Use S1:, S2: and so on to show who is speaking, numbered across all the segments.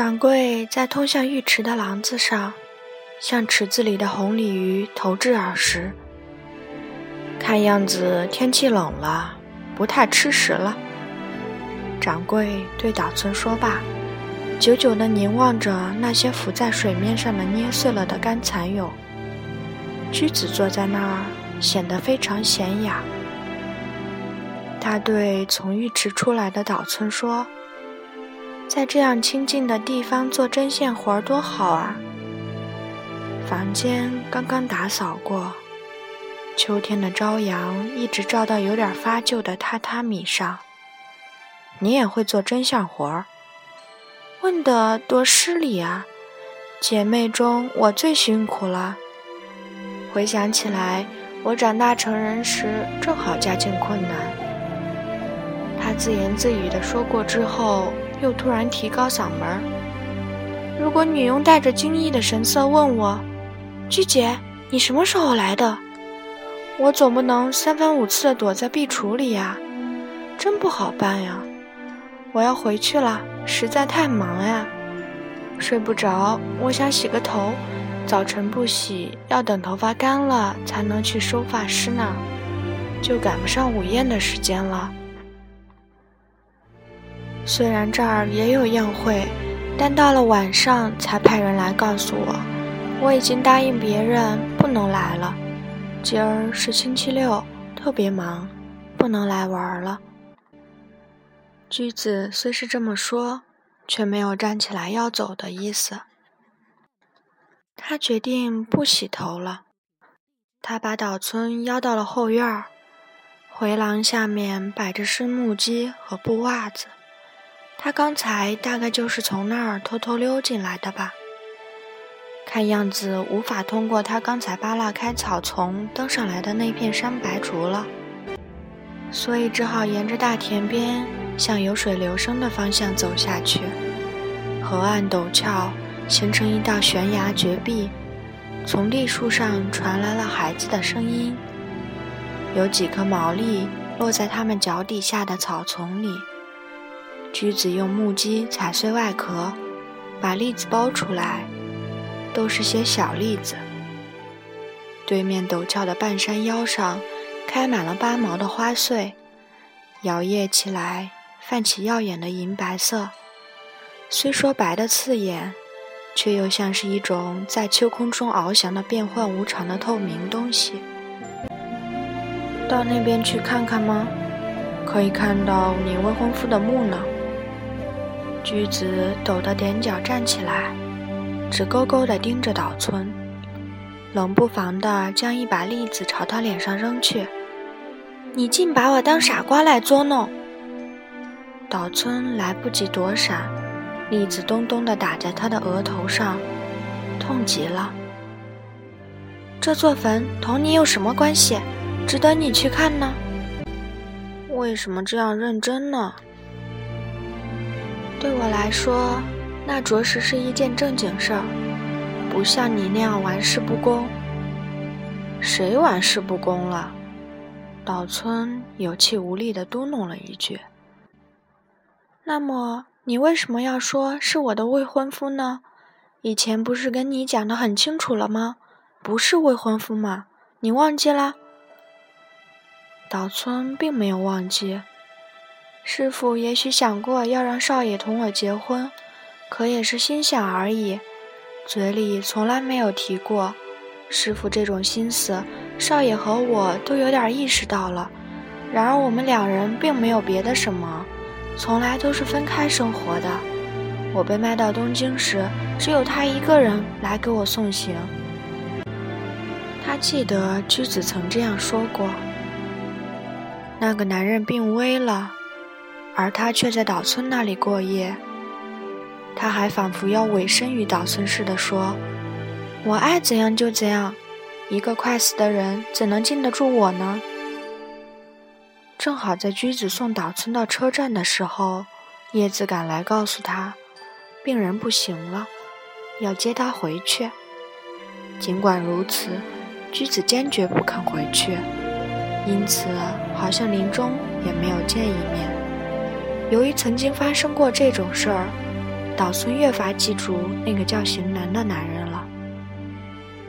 S1: 掌柜在通向浴池的廊子上，向池子里的红鲤鱼投掷饵食。看样子天气冷了，不太吃食了。掌柜对岛村说罢，久久地凝望着那些浮在水面上的捏碎了的干蚕蛹。驹子坐在那儿，显得非常娴雅。他对从浴池出来的岛村说：“在这样清静的地方做针线活儿多好啊！房间刚刚打扫过。”秋天的朝阳一直照到有点发旧的榻榻米上。你也会做针线活儿？问得多失礼啊！姐妹中我最辛苦了。回想起来，我长大成人时正好家境困难。他自言自语地说过之后，又突然提高嗓门儿：“如果女佣带着惊异的神色问我，鞠姐，你什么时候来的？”我总不能三番五次的躲在壁橱里呀，真不好办呀！我要回去了，实在太忙呀，睡不着。我想洗个头，早晨不洗，要等头发干了才能去收发师那，就赶不上午宴的时间了。虽然这儿也有宴会，但到了晚上才派人来告诉我，我已经答应别人不能来了。今儿是星期六，特别忙，不能来玩了。驹子虽是这么说，却没有站起来要走的意思。他决定不洗头了。他把岛村邀到了后院儿，回廊下面摆着湿木屐和布袜子。他刚才大概就是从那儿偷偷溜进来的吧。看样子无法通过他刚才扒拉开草丛登上来的那片山白竹了，所以只好沿着大田边向有水流声的方向走下去。河岸陡峭，形成一道悬崖绝壁。从栗树上传来了孩子的声音，有几颗毛栗落在他们脚底下的草丛里。橘子用木屐踩碎外壳，把栗子剥出来。都是些小栗子。对面陡峭的半山腰上，开满了八毛的花穗，摇曳起来，泛起耀眼的银白色。虽说白的刺眼，却又像是一种在秋空中翱翔的变幻无常的透明东西。到那边去看看吗？可以看到你未婚夫的墓呢。驹子抖得踮脚站起来。直勾勾地盯着岛村，冷不防地将一把栗子朝他脸上扔去。你竟把我当傻瓜来捉弄！岛村来不及躲闪，栗子咚咚地打在他的额头上，痛极了。这座坟同你有什么关系？值得你去看呢？为什么这样认真呢？对我来说。那着实是一件正经事儿，不像你那样玩世不恭。谁玩世不恭了？岛村有气无力地嘟哝了一句。那么你为什么要说是我的未婚夫呢？以前不是跟你讲得很清楚了吗？不是未婚夫嘛？你忘记了？岛村并没有忘记。师傅也许想过要让少爷同我结婚。可也是心想而已，嘴里从来没有提过。师傅这种心思，少爷和我都有点意识到了。然而我们两人并没有别的什么，从来都是分开生活的。我被卖到东京时，只有他一个人来给我送行。他记得居子曾这样说过。那个男人病危了，而他却在岛村那里过夜。他还仿佛要委身于岛村似的说：“我爱怎样就怎样，一个快死的人怎能禁得住我呢？”正好在驹子送岛村到车站的时候，叶子赶来告诉他，病人不行了，要接他回去。尽管如此，驹子坚决不肯回去，因此好像临终也没有见一面。由于曾经发生过这种事儿。岛村越发记住那个叫行男的男人了。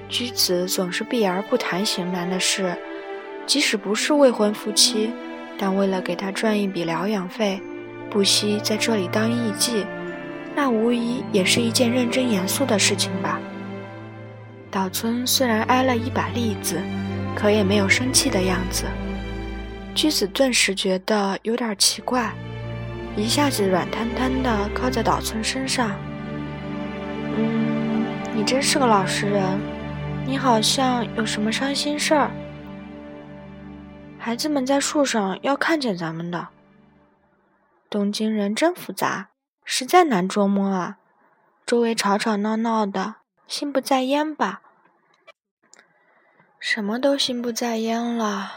S1: 居子总是避而不谈行男的事，即使不是未婚夫妻，但为了给他赚一笔疗养费，不惜在这里当艺妓，那无疑也是一件认真严肃的事情吧。岛村虽然挨了一把栗子，可也没有生气的样子。居子顿时觉得有点奇怪，一下子软瘫瘫的靠在岛村身上。嗯，你真是个老实人。你好像有什么伤心事儿？孩子们在树上要看见咱们的。东京人真复杂，实在难捉摸啊！周围吵吵闹闹的，心不在焉吧？什么都心不在焉了。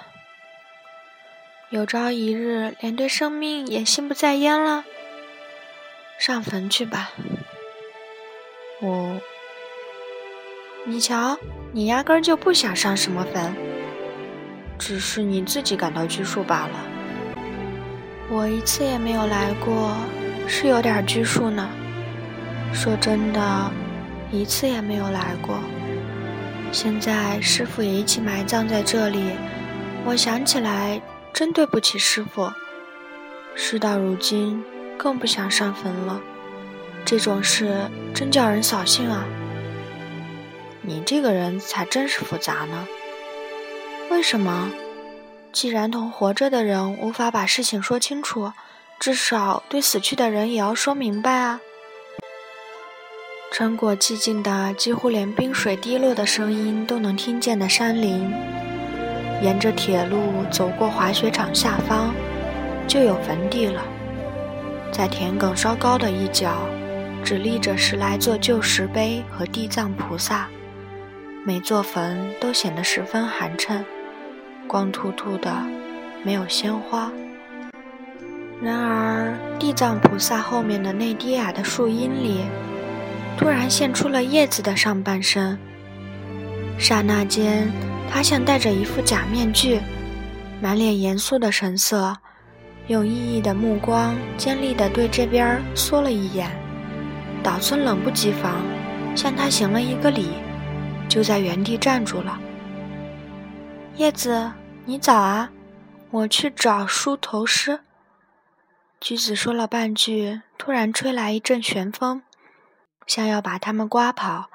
S1: 有朝一日，连对生命也心不在焉了。上坟去吧。我。你瞧，你压根儿就不想上什么坟，只是你自己感到拘束罢了。我一次也没有来过，是有点拘束呢。说真的，一次也没有来过。现在师傅也一起埋葬在这里，我想起来真对不起师傅。事到如今，更不想上坟了。这种事真叫人扫兴啊。你这个人才真是复杂呢。为什么？既然同活着的人无法把事情说清楚，至少对死去的人也要说明白啊！穿过寂静的几乎连冰水滴落的声音都能听见的山林，沿着铁路走过滑雪场下方，就有坟地了。在田埂稍高的一角，只立着十来座旧石碑和地藏菩萨。每座坟都显得十分寒碜，光秃秃的，没有鲜花。然而，地藏菩萨后面的那低矮的树荫里，突然现出了叶子的上半身。刹那间，他像戴着一副假面具，满脸严肃的神色，用异异的目光尖利地对这边缩了一眼。岛村冷不及防，向他行了一个礼。就在原地站住了。叶子，你早啊！我去找梳头师。橘子说了半句，突然吹来一阵旋风，像要把他们刮跑。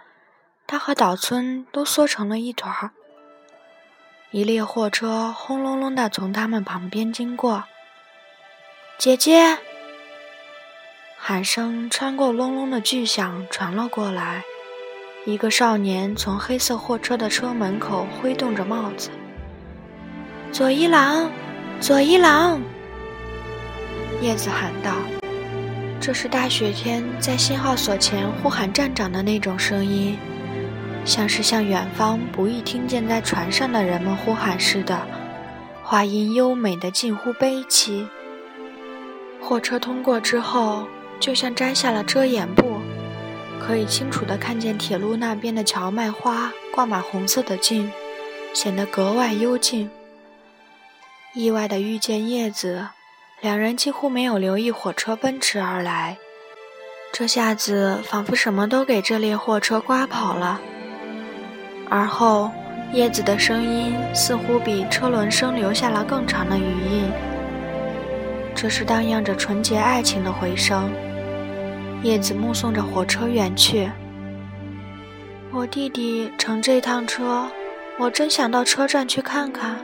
S1: 他和岛村都缩成了一团儿。一列货车轰隆隆的从他们旁边经过。姐姐，喊声穿过隆隆的巨响传了过来。一个少年从黑色货车的车门口挥动着帽子。左一郎，左一郎！叶子喊道：“这是大雪天在信号所前呼喊站长的那种声音，像是向远方不易听见在船上的人们呼喊似的，话音优美的近乎悲凄。”货车通过之后，就像摘下了遮掩布。可以清楚地看见铁路那边的荞麦花挂满红色的茎，显得格外幽静。意外地遇见叶子，两人几乎没有留意火车奔驰而来。这下子仿佛什么都给这列货车刮跑了。而后，叶子的声音似乎比车轮声留下了更长的余韵，这是荡漾着纯洁爱情的回声。叶子目送着火车远去。我弟弟乘这趟车，我真想到车站去看看。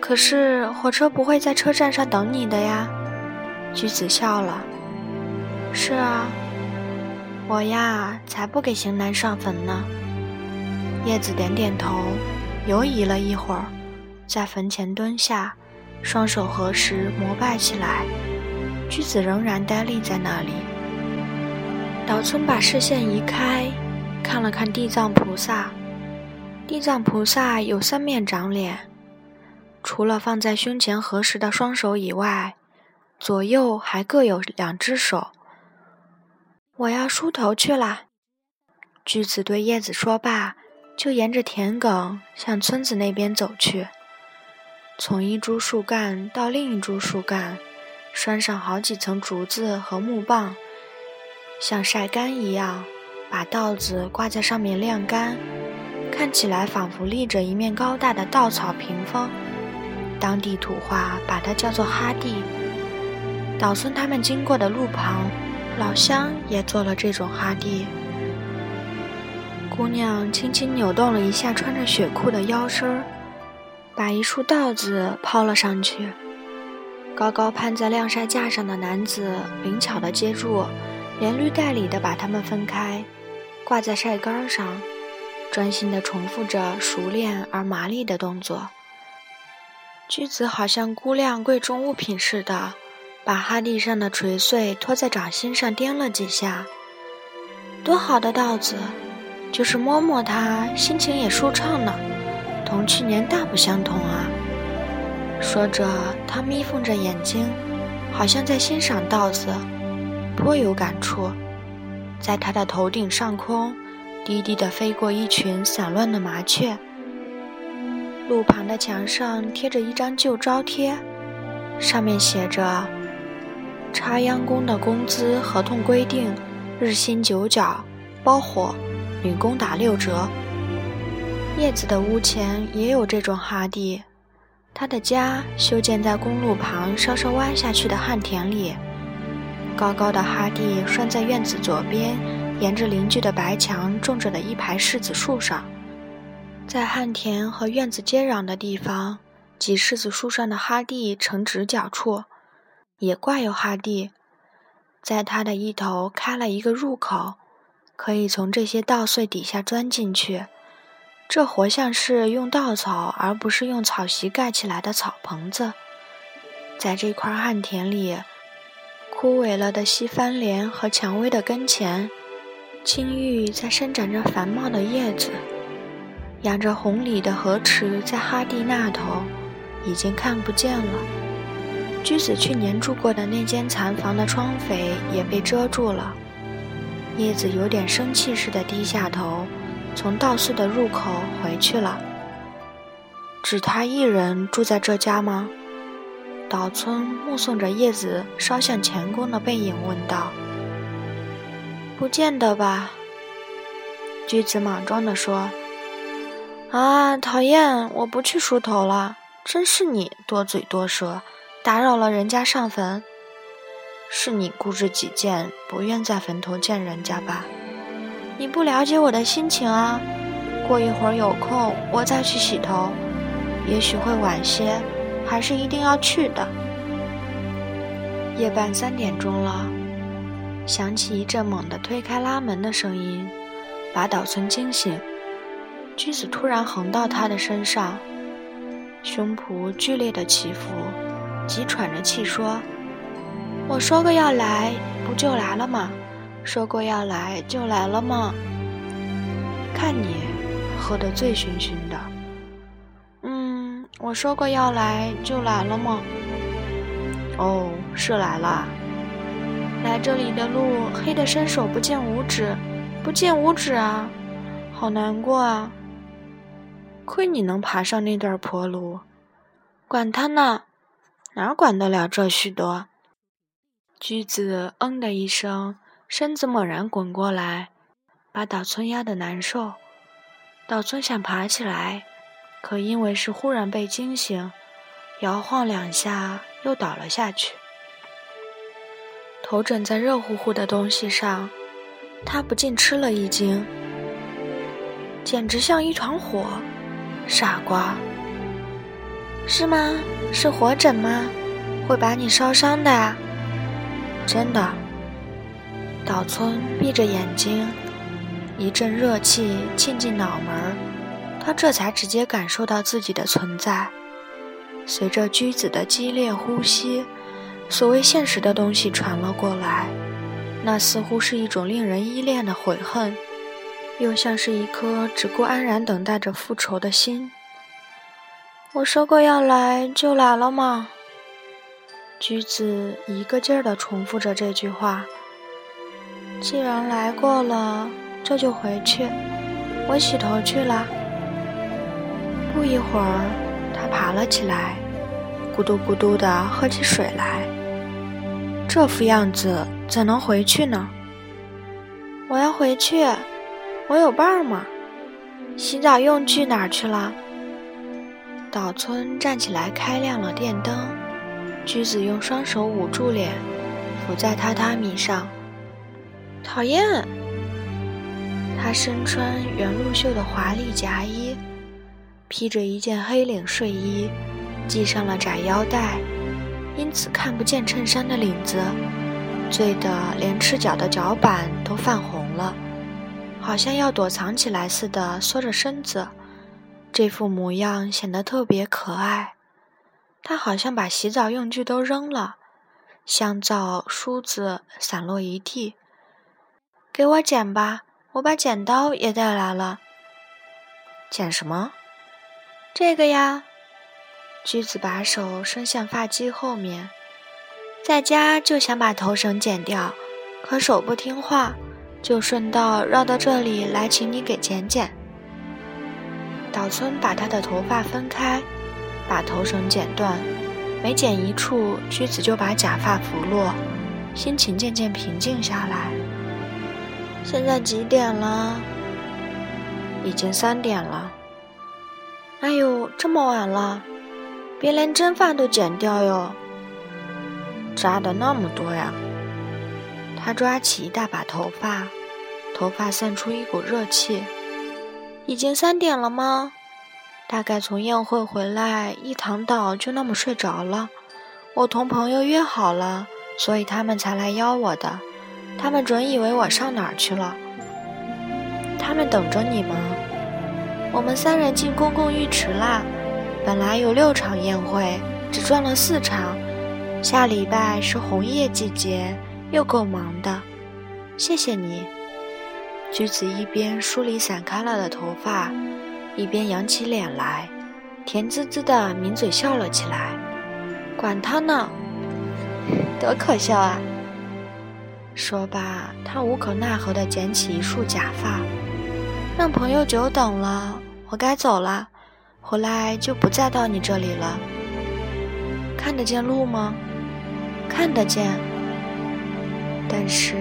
S1: 可是火车不会在车站上等你的呀。橘子笑了。是啊，我呀才不给型男上坟呢。叶子点点头，犹疑了一会儿，在坟前蹲下，双手合十膜拜起来。驹子仍然呆立在那里。岛村把视线移开，看了看地藏菩萨。地藏菩萨有三面长脸，除了放在胸前合十的双手以外，左右还各有两只手。我要梳头去啦。驹子对叶子说罢，就沿着田埂向村子那边走去。从一株树干到另一株树干。拴上好几层竹子和木棒，像晒干一样，把稻子挂在上面晾干，看起来仿佛立着一面高大的稻草屏风。当地土话把它叫做哈地。岛村他们经过的路旁，老乡也做了这种哈地。姑娘轻轻扭动了一下穿着雪裤的腰身儿，把一束稻子抛了上去。高高攀在晾晒架上的男子灵巧地接住，连绿带里的把它们分开，挂在晒杆上，专心地重复着熟练而麻利的动作。驹子好像估量贵重物品似的，把哈地上的垂穗托在掌心上掂了几下。多好的稻子，就是摸摸它，心情也舒畅呢。同去年大不相同啊！说着，他眯缝着眼睛，好像在欣赏稻子，颇有感触。在他的头顶上空，低低地飞过一群散乱的麻雀。路旁的墙上贴着一张旧招贴，上面写着：“插秧工的工资合同规定，日薪九角，包伙，女工打六折。”叶子的屋前也有这种哈地，他的家修建在公路旁稍稍弯下去的旱田里，高高的哈地拴在院子左边，沿着邻居的白墙种着的一排柿子树上。在旱田和院子接壤的地方，及柿子树上的哈地呈直角处，也挂有哈地。在它的一头开了一个入口，可以从这些稻穗底下钻进去。这活像是用稻草而不是用草席盖起来的草棚子。在这块旱田里，枯萎了的西番莲和蔷薇的跟前，青玉在伸展着繁茂的叶子。养着红鲤的河池在哈地那头，已经看不见了。居子去年住过的那间残房的窗扉也被遮住了。叶子有点生气似的低下头，从稻穗的入口回去了。只他一人住在这家吗？岛村目送着叶子稍向前弓的背影问道。不见得吧。居子莽撞地说。啊，讨厌！我不去梳头了。真是你多嘴多舌，打扰了人家上坟。是你固执己见，不愿在坟头见人家吧？你不了解我的心情啊。过一会儿有空，我再去洗头。也许会晚些，还是一定要去的。夜半三点钟了，响起一阵猛地推开拉门的声音，把岛村惊醒。驹子突然横到他的身上，胸脯剧烈的起伏，急喘着气说：“我说过要来，不就来了吗？说过要来，就来了吗？看你喝得醉醺醺的。嗯，我说过要来，就来了吗？哦，是来了。来这里的路黑得伸手不见五指，不见五指啊，好难过啊。”亏你能爬上那段坡路，管他呢，哪管得了这许多？驹子嗯的一声，身子猛然滚过来，把岛村压得难受。岛村想爬起来，可因为是忽然被惊醒，摇晃两下又倒了下去，头枕在热乎乎的东西上，他不禁吃了一惊，简直像一团火。傻瓜，是吗？是火疹吗？会把你烧伤的。真的。岛村闭着眼睛，一阵热气沁进脑门儿，他这才直接感受到自己的存在。随着驹子的激烈呼吸，所谓现实的东西传了过来，那似乎是一种令人依恋的悔恨。又像是一颗只顾安然等待着复仇的心。我说过要来，就来了吗？橘子一个劲儿地重复着这句话。既然来过了，这就回去。我洗头去了。不一会儿，他爬了起来，咕嘟咕嘟地喝起水来。这副样子怎能回去呢？我要回去，我有伴儿吗？洗澡用具哪儿去了？岛村站起来，开亮了电灯。橘子用双手捂住脸，伏在榻榻米上。讨厌。他身穿圆露袖的华丽夹衣，披着一件黑领睡衣，系上了窄腰带，因此看不见衬衫的领子，醉得连赤脚的脚板都泛红了，好像要躲藏起来似的缩着身子。这副模样显得特别可爱。他好像把洗澡用具都扔了，香皂、梳子散落一地。给我剪吧，我把剪刀也带来了。剪什么？这个呀。橘子把手伸向发髻后面，在家就想把头绳剪掉，可手不听话，就顺道绕到这里来，请你给剪剪。岛村把他的头发分开，把头绳剪断，每剪一处，橘子就把假发拂落，心情渐渐平静下来。现在几点了？已经三点了。哎呦，这么晚了，别连真发都剪掉哟！扎的那么多呀！他抓起一大把头发，头发散出一股热气。已经三点了吗？大概从宴会回来，一躺倒就那么睡着了。我同朋友约好了，所以他们才来邀我的。他们准以为我上哪儿去了。他们等着你吗？我们三人进公共浴池啦。本来有六场宴会，只转了四场。下礼拜是红叶季节，又够忙的。谢谢你。橘子一边梳理散开了的头发，一边扬起脸来，甜滋滋的抿嘴笑了起来。管他呢，多可笑啊！说罢，他无可奈何地捡起一束假发，让朋友久等了，我该走了，回来就不再到你这里了。看得见路吗？看得见。但是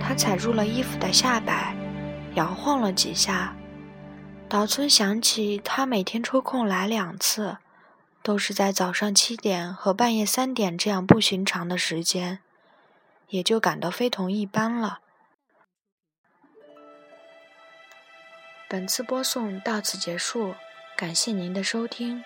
S1: 他踩住了衣服的下摆，摇晃了几下。岛村想起他每天抽空来两次，都是在早上七点和半夜三点这样不寻常的时间。也就感到非同一般了。本次播送到此结束，感谢您的收听。